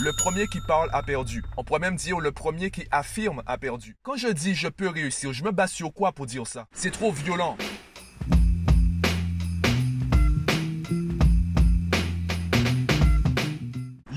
Le premier qui parle a perdu. On pourrait même dire le premier qui affirme a perdu. Quand je dis je peux réussir, je me base sur quoi pour dire ça? C'est trop violent.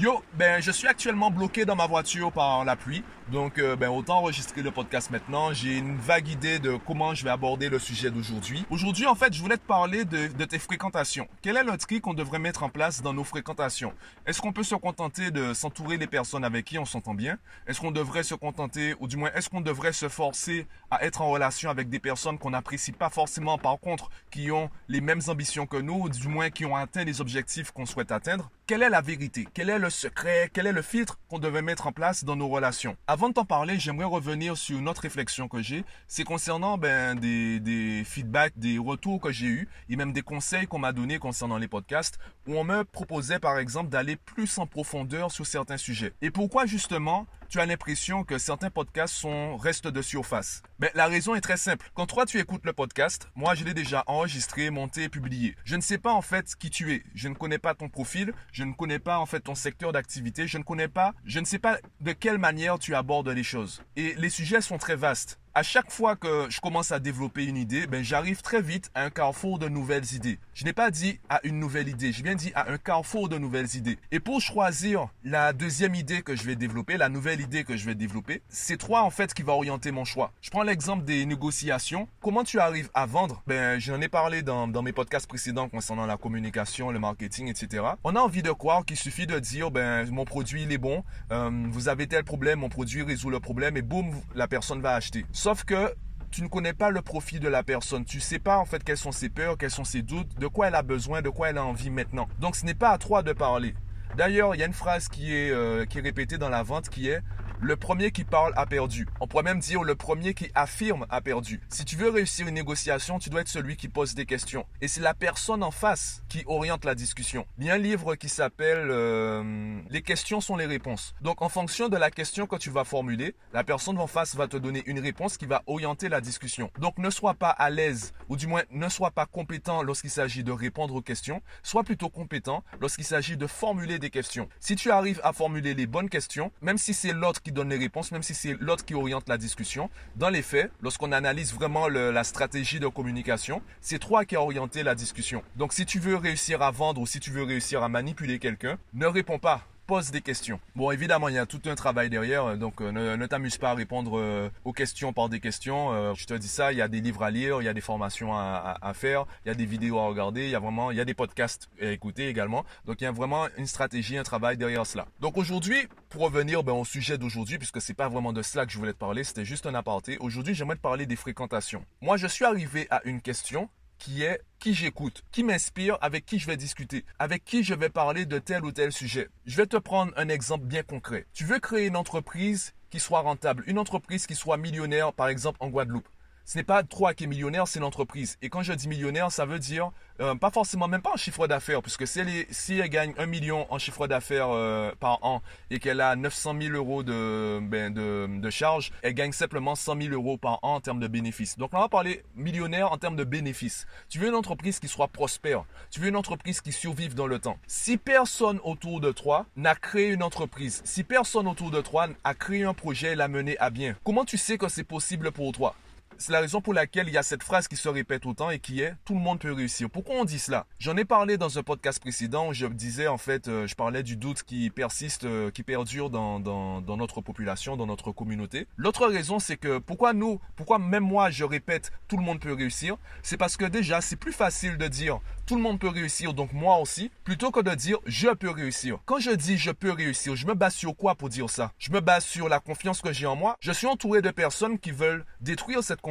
Yo, ben je suis actuellement bloqué dans ma voiture par la pluie. Donc, euh, ben, autant enregistrer le podcast maintenant. J'ai une vague idée de comment je vais aborder le sujet d'aujourd'hui. Aujourd'hui, en fait, je voulais te parler de, tes fréquentations. Quel est le tri qu'on devrait mettre en place dans nos fréquentations? Est-ce qu'on peut se contenter de s'entourer des personnes avec qui on s'entend bien? Est-ce qu'on devrait se contenter, ou du moins, est-ce qu'on devrait se forcer à être en relation avec des personnes qu'on n'apprécie pas forcément, par contre, qui ont les mêmes ambitions que nous, ou du moins qui ont atteint les objectifs qu'on souhaite atteindre? Quelle est la vérité? Quel est secret Quel est le filtre qu'on devrait mettre en place dans nos relations? Avant de t'en parler, j'aimerais revenir sur une autre réflexion que j'ai. C'est concernant ben, des, des feedbacks, des retours que j'ai eus et même des conseils qu'on m'a donnés concernant les podcasts où on me proposait par exemple d'aller plus en profondeur sur certains sujets. Et pourquoi justement tu as l'impression que certains podcasts sont restent de surface. Ben, la raison est très simple. Quand toi tu écoutes le podcast, moi je l'ai déjà enregistré, monté publié. Je ne sais pas en fait qui tu es. Je ne connais pas ton profil. Je ne connais pas en fait ton secteur d'activité. Je ne connais pas, je ne sais pas de quelle manière tu abordes les choses. Et les sujets sont très vastes à chaque fois que je commence à développer une idée, ben, j'arrive très vite à un carrefour de nouvelles idées. Je n'ai pas dit à une nouvelle idée, je viens dit à un carrefour de nouvelles idées. Et pour choisir la deuxième idée que je vais développer, la nouvelle idée que je vais développer, c'est toi en fait qui va orienter mon choix. Je prends l'exemple des négociations. Comment tu arrives à vendre? Ben, j'en ai parlé dans, dans mes podcasts précédents concernant la communication, le marketing, etc. On a envie de croire qu'il suffit de dire, ben, mon produit il est bon, euh, vous avez tel problème, mon produit résout le problème et boum, la personne va acheter. Sauf que tu ne connais pas le profil de la personne. Tu sais pas en fait quelles sont ses peurs, quels sont ses doutes, de quoi elle a besoin, de quoi elle a envie maintenant. Donc ce n'est pas à toi de parler. D'ailleurs, il y a une phrase qui est, euh, qui est répétée dans la vente qui est le premier qui parle a perdu. On pourrait même dire le premier qui affirme a perdu. Si tu veux réussir une négociation, tu dois être celui qui pose des questions. Et c'est la personne en face qui oriente la discussion. Il y a un livre qui s'appelle euh, Les questions sont les réponses. Donc en fonction de la question que tu vas formuler, la personne en face va te donner une réponse qui va orienter la discussion. Donc ne sois pas à l'aise, ou du moins ne sois pas compétent lorsqu'il s'agit de répondre aux questions. Sois plutôt compétent lorsqu'il s'agit de formuler des questions. Si tu arrives à formuler les bonnes questions, même si c'est l'autre donne les réponses, même si c'est l'autre qui oriente la discussion. Dans les faits, lorsqu'on analyse vraiment la stratégie de communication, c'est toi qui as orienté la discussion. Donc si tu veux réussir à vendre ou si tu veux réussir à manipuler quelqu'un, ne réponds pas pose des questions. Bon, évidemment, il y a tout un travail derrière, donc euh, ne, t'amuse pas à répondre euh, aux questions par des questions. Euh, je te dis ça, il y a des livres à lire, il y a des formations à, faire, il y a des vidéos à regarder, il y a vraiment, il y a des podcasts à écouter également. Donc, il y a vraiment une stratégie, un travail derrière cela. Donc, aujourd'hui, pour revenir ben, au sujet d'aujourd'hui, puisque c'est pas vraiment de cela que je voulais te parler, c'était juste un aparté. Aujourd'hui, j'aimerais te parler des fréquentations. Moi, je suis arrivé à une question qui est qui j'écoute, qui m'inspire, avec qui je vais discuter, avec qui je vais parler de tel ou tel sujet. Je vais te prendre un exemple bien concret. Tu veux créer une entreprise qui soit rentable, une entreprise qui soit millionnaire, par exemple en Guadeloupe. Ce n'est pas toi qui es millionnaire, c'est l'entreprise. Et quand je dis millionnaire, ça veut dire euh, pas forcément, même pas en chiffre d'affaires, puisque si elle, si elle gagne un million en chiffre d'affaires euh, par an et qu'elle a 900 000 euros de, ben, de, de charge, elle gagne simplement 100 000 euros par an en termes de bénéfices. Donc on va parler millionnaire en termes de bénéfices. Tu veux une entreprise qui soit prospère, tu veux une entreprise qui survive dans le temps. Si personne autour de toi n'a créé une entreprise, si personne autour de toi a créé un projet et l'a mené à bien, comment tu sais que c'est possible pour toi? C'est la raison pour laquelle il y a cette phrase qui se répète autant et qui est tout le monde peut réussir. Pourquoi on dit cela? J'en ai parlé dans un podcast précédent où je disais en fait, euh, je parlais du doute qui persiste, euh, qui perdure dans, dans, dans, notre population, dans notre communauté. L'autre raison, c'est que pourquoi nous, pourquoi même moi je répète tout le monde peut réussir, c'est parce que déjà c'est plus facile de dire tout le monde peut réussir, donc moi aussi, plutôt que de dire je peux réussir. Quand je dis je peux réussir, je me base sur quoi pour dire ça? Je me base sur la confiance que j'ai en moi? Je suis entouré de personnes qui veulent détruire cette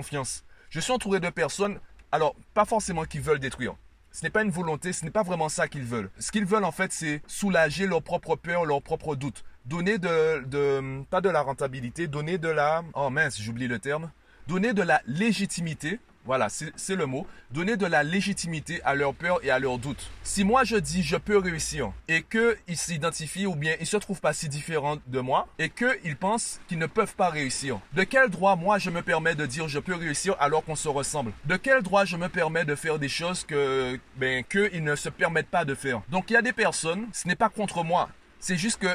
Je suis entouré de personnes, alors pas forcément qui veulent détruire. Ce n'est pas une volonté, ce n'est pas vraiment ça qu'ils veulent. Ce qu'ils veulent en fait, c'est soulager leurs propres peurs, leurs propres doutes. Donner de, de, pas de la rentabilité, donner de la, oh mince, j'oublie le terme, donner de la légitimité voilà, c'est le mot. Donner de la légitimité à leurs peurs et à leurs doutes. Si moi je dis je peux réussir et qu'ils s'identifient ou bien ils se trouvent pas si différents de moi et qu'ils pensent qu'ils ne peuvent pas réussir, de quel droit moi je me permets de dire je peux réussir alors qu'on se ressemble? De quel droit je me permets de faire des choses que ben qu'ils ne se permettent pas de faire? Donc il y a des personnes, ce n'est pas contre moi, c'est juste que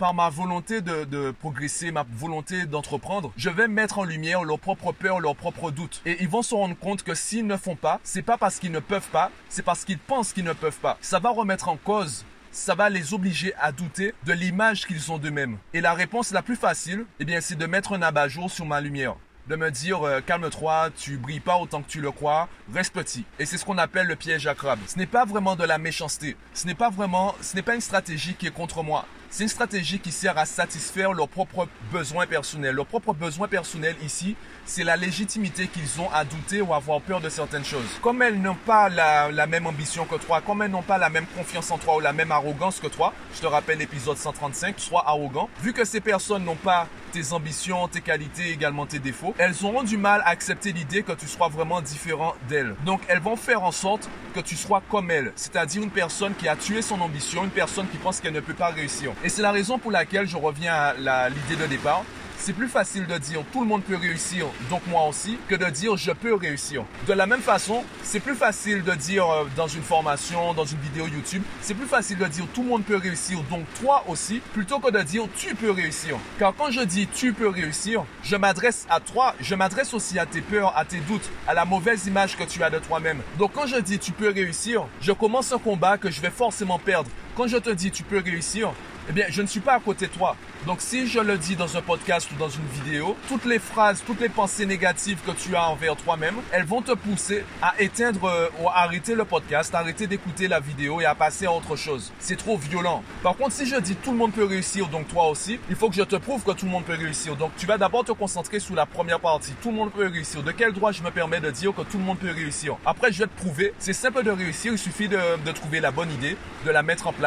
par ma volonté de, progresser, ma volonté d'entreprendre, je vais mettre en lumière leurs propres peurs, leurs propres doutes. Et ils vont se rendre compte que s'ils ne font pas, c'est pas parce qu'ils ne peuvent pas, c'est parce qu'ils pensent qu'ils ne peuvent pas. Ça va remettre en cause ça va les obliger à douter de l'image qu'ils ont d'eux-mêmes. Et la réponse la plus facile, eh bien, c'est de mettre un abat-jour sur ma lumière de me dire euh, calme-toi, tu brilles pas autant que tu le crois, reste petit. Et c'est ce qu'on appelle le piège à crabe. Ce n'est pas vraiment de la méchanceté. Ce n'est pas vraiment, ce n'est pas une stratégie qui est contre moi. C'est une stratégie qui sert à satisfaire leurs propres besoins personnels. Leurs propres besoins personnels ici, c'est la légitimité qu'ils ont à douter ou avoir peur de certaines choses. Comme elles n'ont pas la, la, même ambition que toi, comme elles n'ont pas la même confiance en toi ou la même arrogance que toi, je te rappelle l'épisode 135, sois arrogant. Vu que ces personnes n'ont pas tes ambitions, tes qualités, également tes défauts, elles auront du mal à accepter l'idée que tu sois vraiment différent d'elles. Donc elles vont faire en sorte que tu sois comme elles, c'est-à-dire une personne qui a tué son ambition, une personne qui pense qu'elle ne peut pas réussir. Et c'est la raison pour laquelle je reviens à l'idée de départ c'est plus facile de dire tout le monde peut réussir, donc moi aussi, que de dire je peux réussir. De la même façon, c'est plus facile de dire euh, dans une formation, dans une vidéo YouTube, c'est plus facile de dire tout le monde peut réussir, donc toi aussi, plutôt que de dire tu peux réussir. Car quand je dis tu peux réussir, je m'adresse à toi, je m'adresse aussi à tes peurs, à tes doutes, à la mauvaise image que tu as de toi-même. Donc quand je dis tu peux réussir, je commence un combat que je vais forcément perdre. Quand je te dis tu peux réussir, eh bien, je ne suis pas à côté de toi. Donc, si je le dis dans un podcast ou dans une vidéo, toutes les phrases, toutes les pensées négatives que tu as envers toi-même, elles vont te pousser à éteindre euh, ou à arrêter le podcast, à arrêter d'écouter la vidéo et à passer à autre chose. C'est trop violent. Par contre, si je dis tout le monde peut réussir, donc toi aussi, il faut que je te prouve que tout le monde peut réussir. Donc, tu vas d'abord te concentrer sur la première partie. Tout le monde peut réussir. De quel droit je me permets de dire que tout le monde peut réussir? Après, je vais te prouver. C'est simple de réussir. Il suffit de, de trouver la bonne idée, de la mettre en place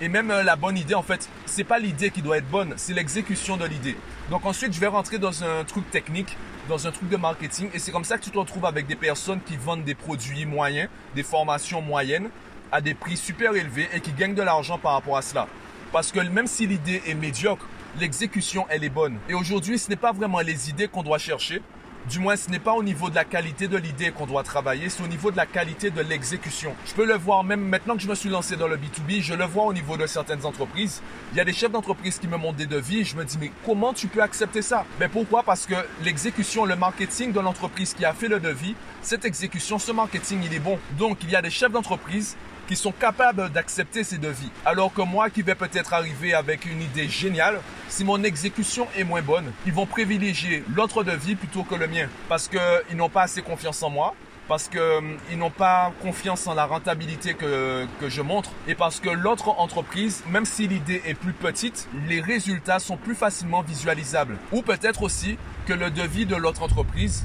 et même euh, la bonne idée, en fait, c'est pas l'idée qui doit être bonne, c'est l'exécution de l'idée. Donc ensuite, je vais rentrer dans un truc technique, dans un truc de marketing. Et c'est comme ça que tu te retrouves avec des personnes qui vendent des produits moyens, des formations moyennes, à des prix super élevés et qui gagnent de l'argent par rapport à cela. Parce que même si l'idée est médiocre, l'exécution, elle est bonne. Et aujourd'hui, ce n'est pas vraiment les idées qu'on doit chercher, du moins, ce n'est pas au niveau de la qualité de l'idée qu'on doit travailler, c'est au niveau de la qualité de l'exécution. Je peux le voir même maintenant que je me suis lancé dans le B2B, je le vois au niveau de certaines entreprises. Il y a des chefs d'entreprise qui me montrent des devis, je me dis mais comment tu peux accepter ça? Mais pourquoi? Parce que l'exécution, le marketing de l'entreprise qui a fait le devis, cette exécution, ce marketing, il est bon. Donc, il y a des chefs d'entreprise qui sont capables d'accepter ces devis. Alors que moi qui vais peut-être arriver avec une idée géniale, si mon exécution est moins bonne, ils vont privilégier l'autre devis plutôt que le mien parce qu'ils n'ont pas assez confiance en moi, parce qu'ils hum, n'ont pas confiance en la rentabilité que, que je montre et parce que l'autre entreprise, même si l'idée est plus petite, les résultats sont plus facilement visualisables. Ou peut-être aussi que le devis de l'autre entreprise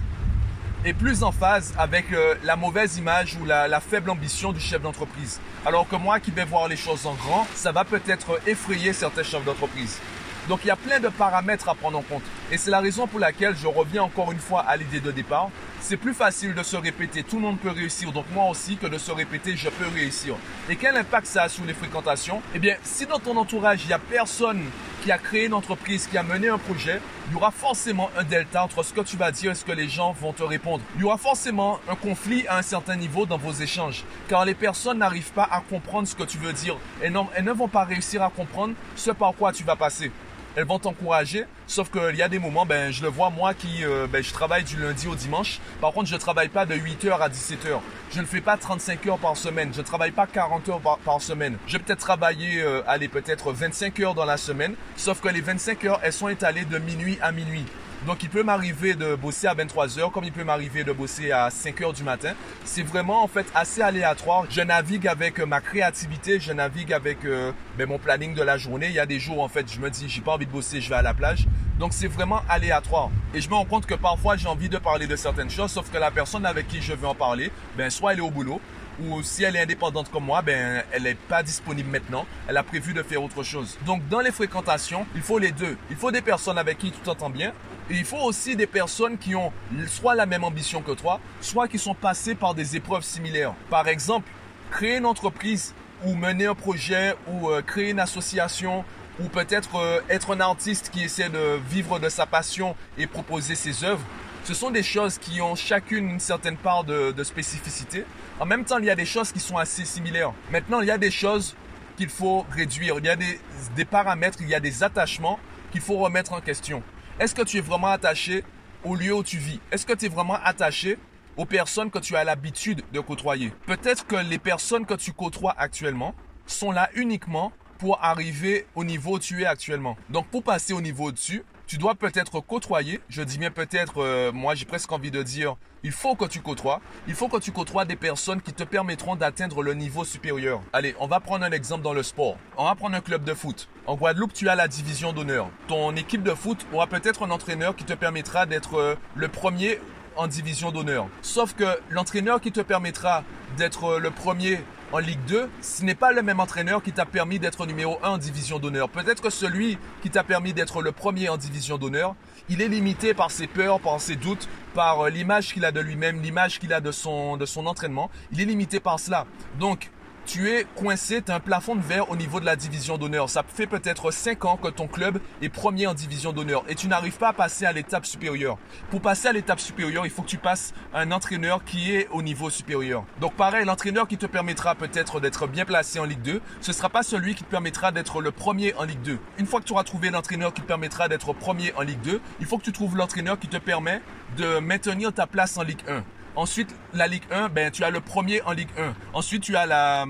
est plus en phase avec euh, la mauvaise image ou la, la faible ambition du chef d'entreprise. Alors que moi qui vais voir les choses en grand, ça va peut-être effrayer certains chefs d'entreprise. Donc il y a plein de paramètres à prendre en compte. Et c'est la raison pour laquelle je reviens encore une fois à l'idée de départ. C'est plus facile de se répéter tout le monde peut réussir, donc moi aussi, que de se répéter je peux réussir. Et quel impact ça a sur les fréquentations? Eh bien, si dans ton entourage, il n'y a personne qui a créé une entreprise, qui a mené un projet, il y aura forcément un delta entre ce que tu vas dire et ce que les gens vont te répondre. Il y aura forcément un conflit à un certain niveau dans vos échanges, car les personnes n'arrivent pas à comprendre ce que tu veux dire et, elles ne vont pas réussir à comprendre ce par quoi tu vas passer elles vont t'encourager. Sauf qu'il y a des moments, ben, je le vois moi qui, euh, ben, je travaille du lundi au dimanche. Par contre, je ne travaille pas de 8h à 17h. Je ne fais pas 35 heures par semaine. Je ne travaille pas 40 heures par, semaine. Je vais peut-être travailler, euh, allez, peut-être 25 heures dans la semaine. Sauf que les 25 heures, elles sont étalées de minuit à minuit. Donc, il peut m'arriver de bosser à 23 heures, comme il peut m'arriver de bosser à 5 heures du matin. C'est vraiment, en fait, assez aléatoire. Je navigue avec euh, ma créativité, je navigue avec euh, ben, mon planning de la journée. Il y a des jours, en fait, je me dis, j'ai pas envie de bosser, je vais à la plage. Donc, c'est vraiment aléatoire. Et je me rends compte que parfois, j'ai envie de parler de certaines choses, sauf que la personne avec qui je veux en parler, ben, soit elle est au boulot, ou si elle est indépendante comme moi, ben, elle n'est pas disponible maintenant. Elle a prévu de faire autre chose. Donc, dans les fréquentations, il faut les deux. Il faut des personnes avec qui tu t'entends bien, et il faut aussi des personnes qui ont soit la même ambition que toi, soit qui sont passées par des épreuves similaires. Par exemple, créer une entreprise ou mener un projet ou euh, créer une association ou peut-être euh, être un artiste qui essaie de vivre de sa passion et proposer ses œuvres. Ce sont des choses qui ont chacune une certaine part de, de spécificité. En même temps, il y a des choses qui sont assez similaires. Maintenant, il y a des choses qu'il faut réduire. Il y a des, des paramètres, il y a des attachements qu'il faut remettre en question. Est-ce que tu es vraiment attaché au lieu où tu vis? Est-ce que tu es vraiment attaché aux personnes que tu as l'habitude de côtoyer? Peut-être que les personnes que tu côtoies actuellement sont là uniquement pour arriver au niveau où tu es actuellement. Donc pour passer au niveau au-dessus, tu dois peut-être côtoyer, je dis bien peut-être, euh, moi j'ai presque envie de dire, il faut que tu côtoies, il faut que tu côtoies des personnes qui te permettront d'atteindre le niveau supérieur. Allez, on va prendre un exemple dans le sport. On va prendre un club de foot. En Guadeloupe, tu as la division d'honneur. Ton équipe de foot aura peut-être un entraîneur qui te permettra d'être euh, le premier en division d'honneur. Sauf que l'entraîneur qui te permettra d'être euh, le premier en Ligue 2, ce n'est pas le même entraîneur qui t'a permis d'être numéro 1 en division d'honneur. Peut-être celui qui t'a permis d'être le premier en division d'honneur, il est limité par ses peurs, par ses doutes, par euh, l'image qu'il a de lui-même, l'image qu'il a de son, de son entraînement. Il est limité par cela. Donc, tu es coincé, tu as un plafond de verre au niveau de la division d'honneur. Ça fait peut-être 5 ans que ton club est premier en division d'honneur et tu n'arrives pas à passer à l'étape supérieure. Pour passer à l'étape supérieure, il faut que tu passes un entraîneur qui est au niveau supérieur. Donc pareil, l'entraîneur qui te permettra peut-être d'être bien placé en Ligue 2, ce ne sera pas celui qui te permettra d'être le premier en Ligue 2. Une fois que tu auras trouvé l'entraîneur qui te permettra d'être premier en Ligue 2, il faut que tu trouves l'entraîneur qui te permet de maintenir ta place en Ligue 1. Ensuite, la Ligue 1, ben, tu as le premier en Ligue 1. Ensuite, tu as la,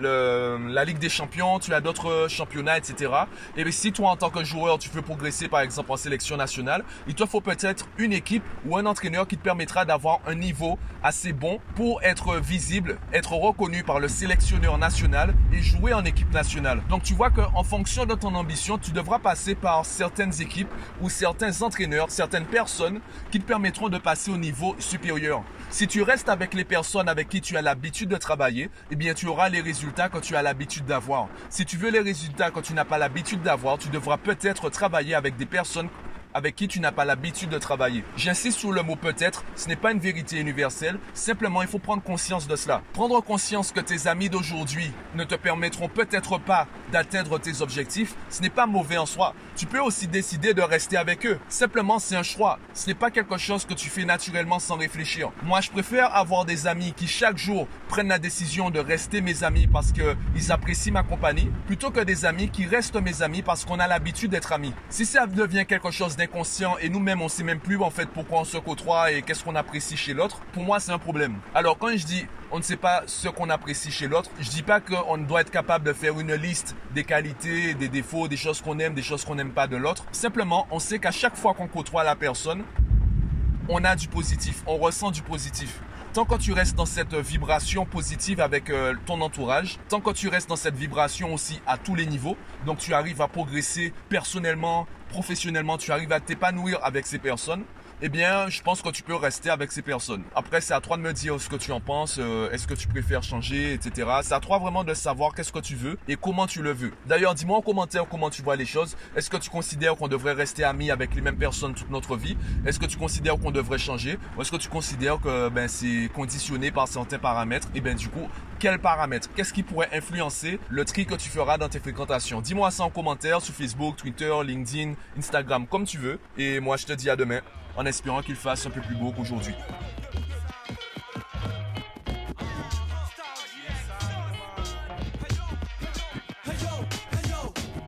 la Ligue des Champions, tu as d'autres championnats, etc. Et si toi, en tant que joueur, tu veux progresser, par exemple, en sélection nationale, il te faut peut-être une équipe ou un entraîneur qui te permettra d'avoir un niveau assez bon pour être visible, être reconnu par le sélectionneur national et jouer en équipe nationale. Donc, tu vois qu'en fonction de ton ambition, tu devras passer par certaines équipes ou certains entraîneurs, certaines personnes qui te permettront de passer au niveau supérieur. Si tu restes avec les personnes avec qui tu as l'habitude de travailler, eh bien, tu auras les résultats que tu as l'habitude d'avoir. Si tu veux les résultats que tu n'as pas l'habitude d'avoir, tu devras peut-être travailler avec des personnes avec qui tu n'as pas l'habitude de travailler. J'insiste sur le mot peut-être, ce n'est pas une vérité universelle, simplement il faut prendre conscience de cela. Prendre conscience que tes amis d'aujourd'hui ne te permettront peut-être pas d'atteindre tes objectifs, ce n'est pas mauvais en soi. Tu peux aussi décider de rester avec eux. Simplement, c'est un choix. Ce n'est pas quelque chose que tu fais naturellement sans réfléchir. Moi, je préfère avoir des amis qui chaque jour prennent la décision de rester mes amis parce qu'ils apprécient ma compagnie, plutôt que des amis qui restent mes amis parce qu'on a l'habitude d'être amis. Si ça devient quelque chose inconscient et nous-mêmes on sait même plus en fait pourquoi on se côtoie et qu'est-ce qu'on apprécie chez l'autre, pour moi c'est un problème. Alors quand je dis on ne sait pas ce qu'on apprécie chez l'autre, je dis pas qu'on doit être capable de faire une liste des qualités, des défauts, des choses qu'on aime, des choses qu'on n'aime pas de l'autre. Simplement, on sait qu'à chaque fois qu'on côtoie la personne, on a du positif, on ressent du positif. Tant que tu restes dans cette vibration positive avec euh, ton entourage, tant que tu restes dans cette vibration aussi à tous les niveaux, donc tu arrives à progresser personnellement, professionnellement, tu arrives à t'épanouir avec ces personnes, eh bien, je pense que tu peux rester avec ces personnes. Après, c'est à toi de me dire ce que tu en penses, euh, est-ce que tu préfères changer, etc. C'est à toi vraiment de savoir qu'est-ce que tu veux et comment tu le veux. D'ailleurs, dis-moi en commentaire comment tu vois les choses. Est-ce que tu considères qu'on devrait rester amis avec les mêmes personnes toute notre vie? Est-ce que tu considères qu'on devrait changer? Ou est-ce que tu considères que ben, c'est conditionné par certains paramètres? Et bien du coup, quels paramètres? Qu'est-ce qui pourrait influencer le tri que tu feras dans tes fréquentations? Dis-moi ça en commentaire sur Facebook, Twitter, LinkedIn, Instagram, comme tu veux. Et moi, je te dis à demain en espérant qu'il fasse un peu plus beau qu'aujourd'hui.